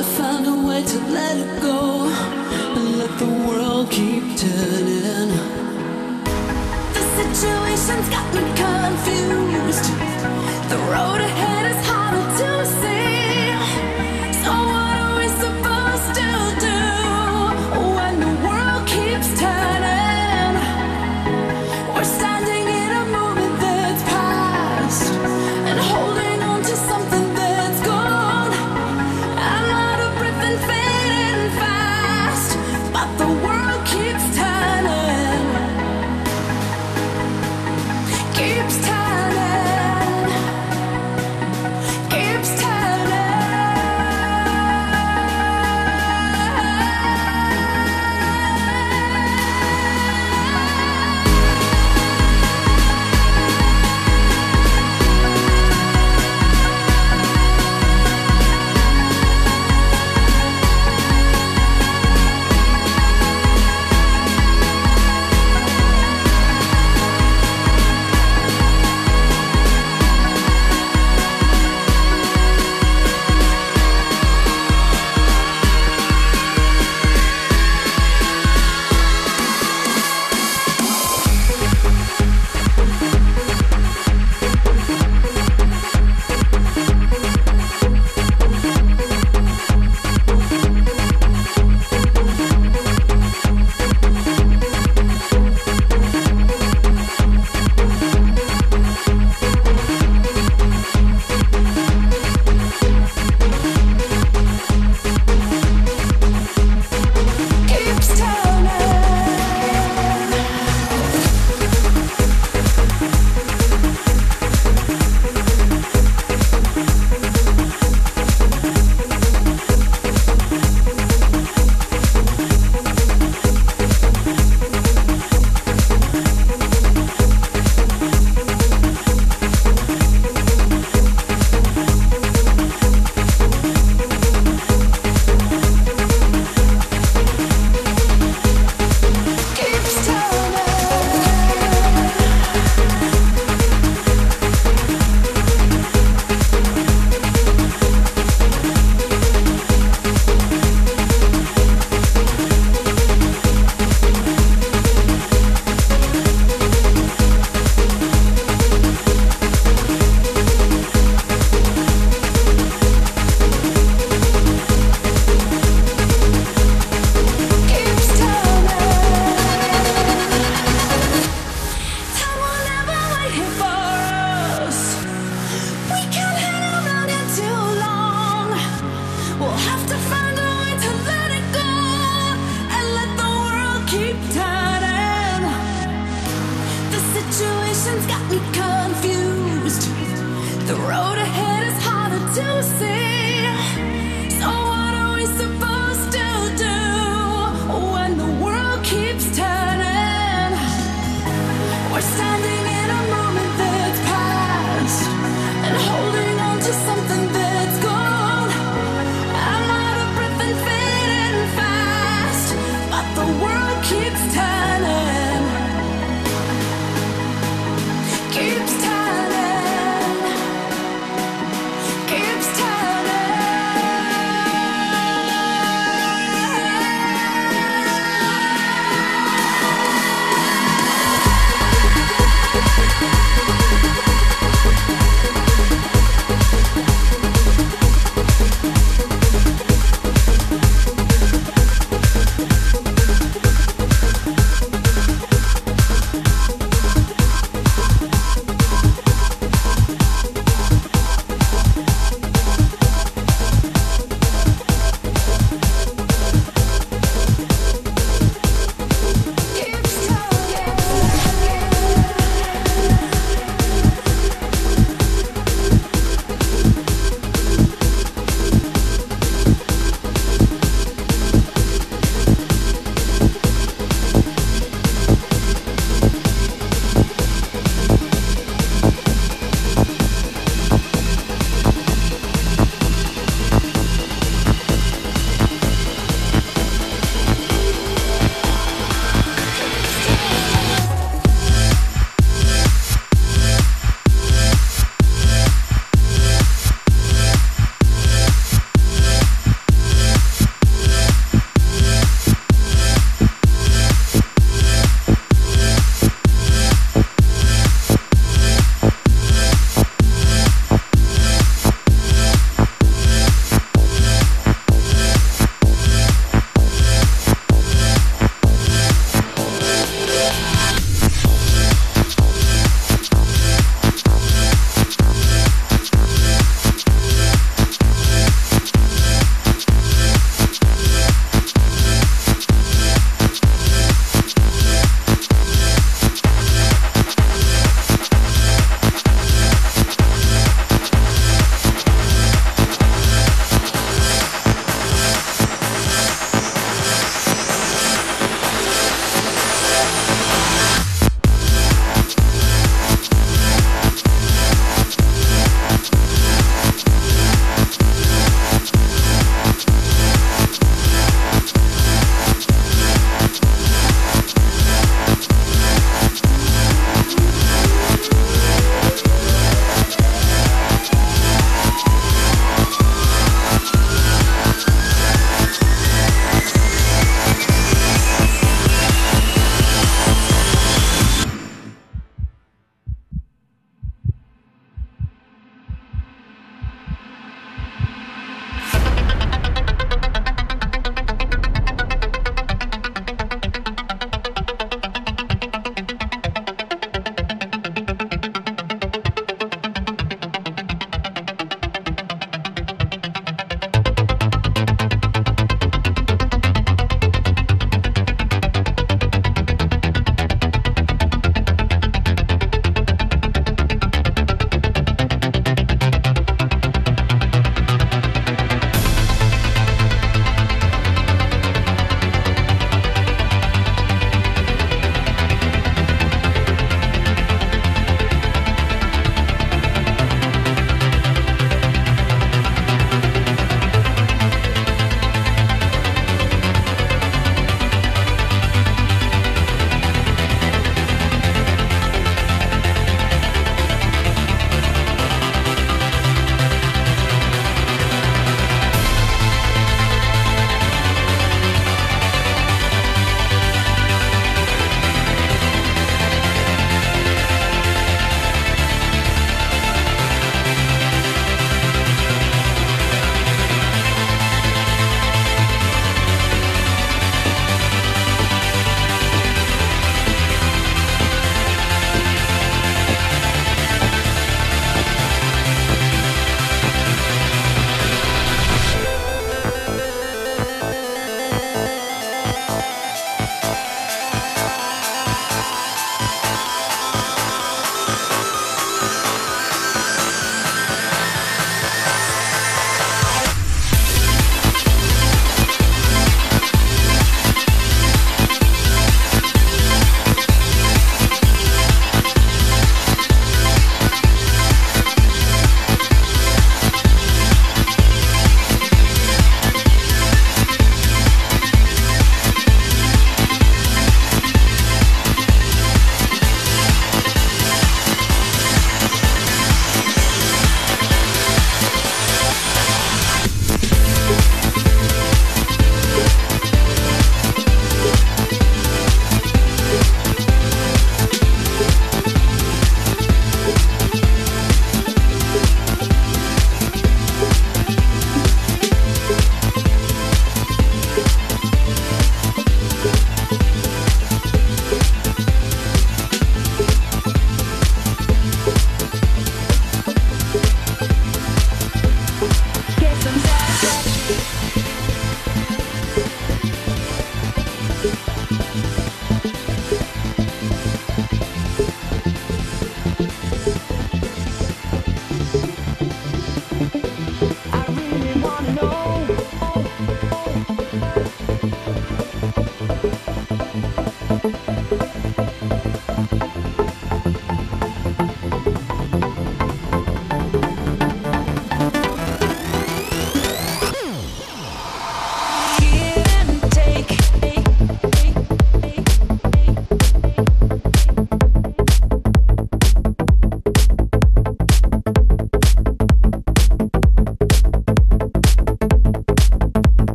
to find a way to let it go and let the world keep turning. The situation's got me confused. The road ahead.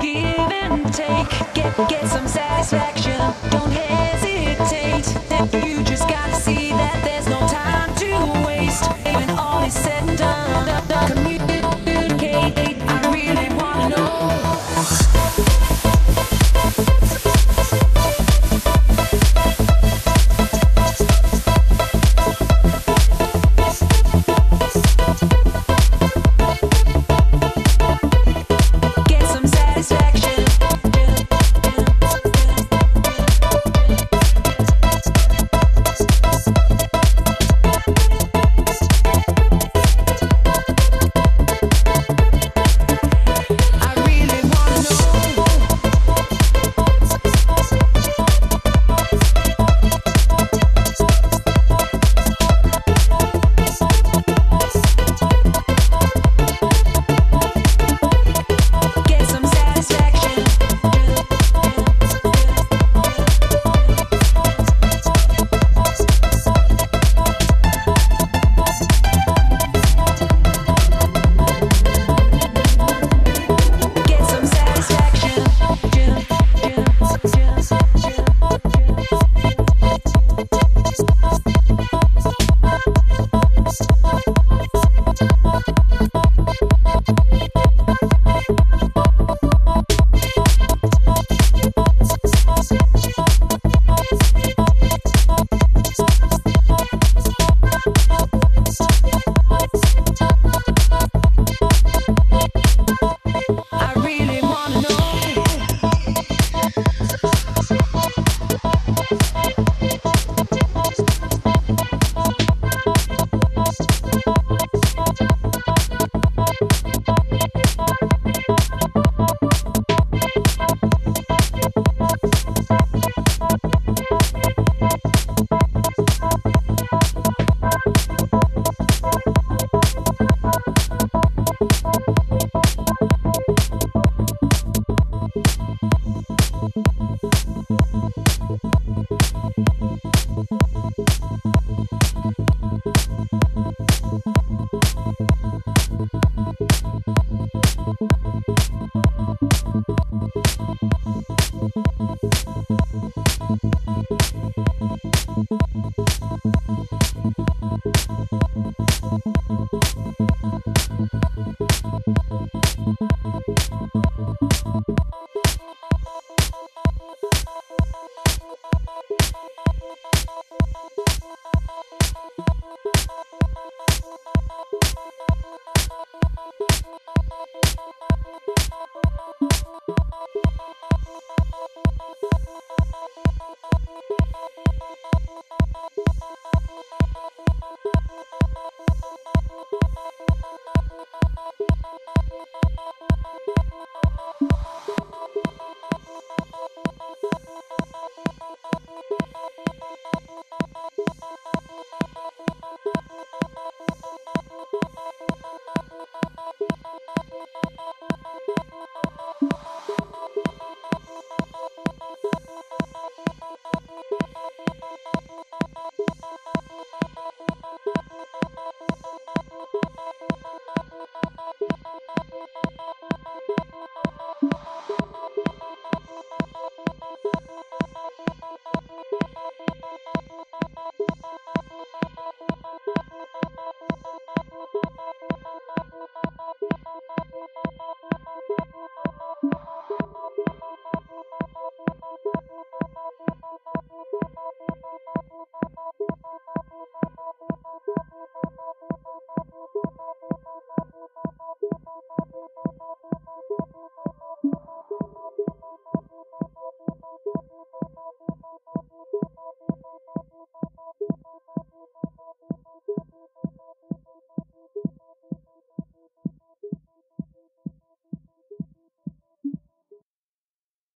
Give and take, get, get some satisfaction.